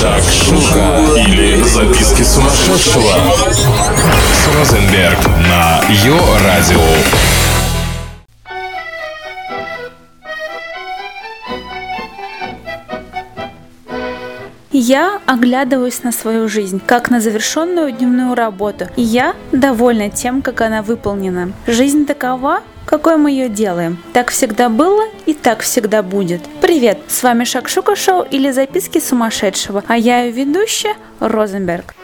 Шакшука или записки сумасшедшего с Розенберг на Йо-Радио. Я оглядываюсь на свою жизнь, как на завершенную дневную работу, и я довольна тем, как она выполнена. Жизнь такова, какой мы ее делаем. Так всегда было и так всегда будет. Привет, с вами Шакшука Шоу или Записки сумасшедшего, а я ее ведущая Розенберг.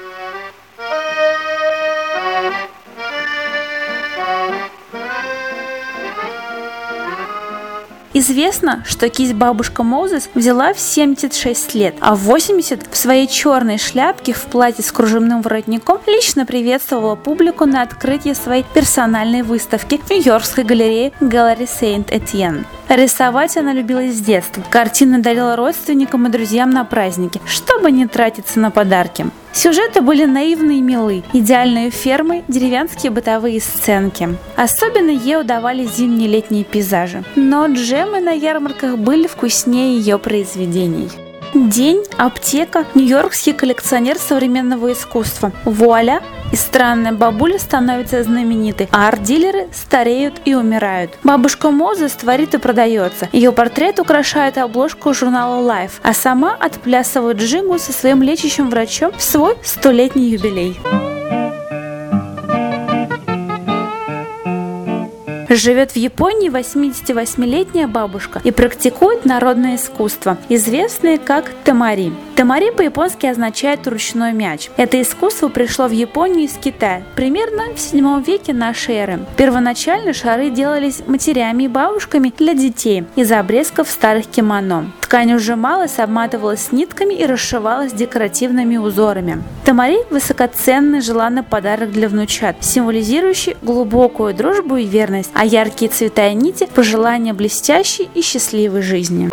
Известно, что кисть бабушка Мозес взяла в 76 лет, а в 80 в своей черной шляпке в платье с кружевным воротником лично приветствовала публику на открытии своей персональной выставки в Нью-Йоркской галерее Gallery Saint-Étienne. Рисовать она любила с детства. Картины дарила родственникам и друзьям на праздники, чтобы не тратиться на подарки. Сюжеты были наивные и милы. Идеальные фермы, деревенские бытовые сценки. Особенно ей удавались зимние летние пейзажи. Но джемы на ярмарках были вкуснее ее произведений. День, аптека, нью-йоркский коллекционер современного искусства. Вуаля! И странная бабуля становится знаменитой, а арт-дилеры стареют и умирают. Бабушка Мозес творит и продается. Ее портрет украшает обложку журнала Life, а сама отплясывает джигу со своим лечащим врачом в свой столетний юбилей. Живет в Японии 88-летняя бабушка и практикует народное искусство, известное как тамари. Тамари по-японски означает ручной мяч. Это искусство пришло в Японию из Китая примерно в 7 веке нашей эры. Первоначально шары делались матерями и бабушками для детей из обрезков старых кимоно. Ткань ужималась, обматывалась нитками и расшивалась декоративными узорами. Тамари – высокоценный желанный подарок для внучат, символизирующий глубокую дружбу и верность, а яркие цвета и нити – пожелания блестящей и счастливой жизни.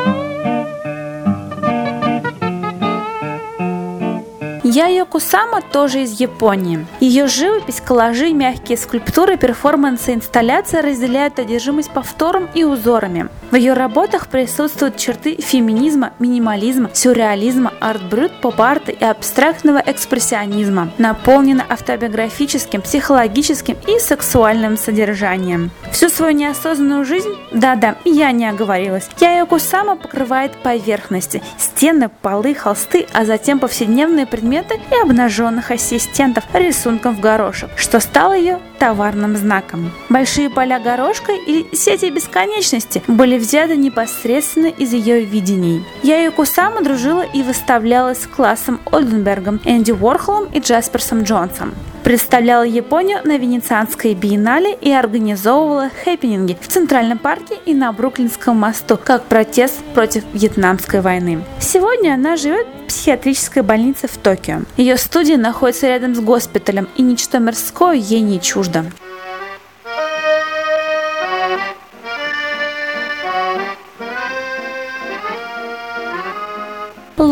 Яйо Кусама тоже из Японии. Ее живопись, коллажи, мягкие скульптуры, перформансы, инсталляции разделяют одержимость повтором и узорами. В ее работах присутствуют черты феминизма, минимализма, сюрреализма, арт-брют, поп-арта и абстрактного экспрессионизма. Наполнена автобиографическим, психологическим и сексуальным содержанием. Всю свою неосознанную жизнь, да-да, я не оговорилась, Яйо Кусама покрывает поверхности, стены, полы, холсты, а затем повседневные предметы предметы и обнаженных ассистентов рисунком в горошек, что стало ее товарным знаком. Большие поля горошка и сети бесконечности были взяты непосредственно из ее видений. Я ее Кусама дружила и выставлялась с классом Ольденбергом, Энди Уорхолом и Джасперсом Джонсом представляла Японию на Венецианской биеннале и организовывала хэппининги в Центральном парке и на Бруклинском мосту, как протест против Вьетнамской войны. Сегодня она живет в психиатрической больнице в Токио. Ее студия находится рядом с госпиталем, и ничто мирское ей не чуждо.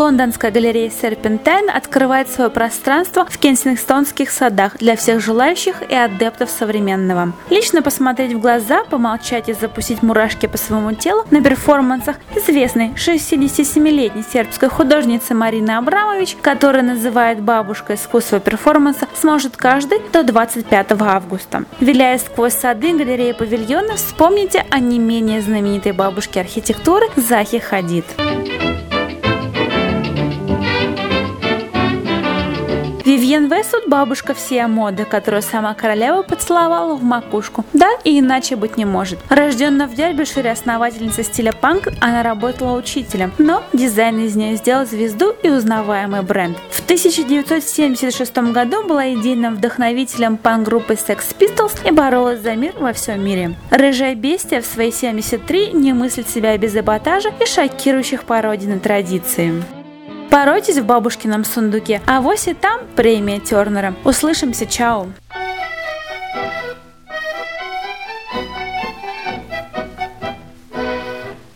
Лондонская галерея Серпентайн открывает свое пространство в кенсингтонских садах для всех желающих и адептов современного. Лично посмотреть в глаза, помолчать и запустить мурашки по своему телу на перформансах известной 67-летней сербской художницы Марины Абрамович, которая называет бабушкой искусства перформанса, сможет каждый до 25 августа. Виляя сквозь сады галереи павильона, вспомните о не менее знаменитой бабушке архитектуры Захи Хадид. Вивьен Весуд – бабушка всей моды, которую сама королева поцеловала в макушку. Да, и иначе быть не может. Рожденная в Дербишире основательница стиля панк, она работала учителем, но дизайн из нее сделал звезду и узнаваемый бренд. В 1976 году была идейным вдохновителем панк-группы Sex Pistols и боролась за мир во всем мире. Рыжая бестия в свои 73 не мыслит себя без эпатажа и шокирующих пародий на традиции. Поройтесь в бабушкином сундуке, а вось и там премия Тернера. Услышимся, чао!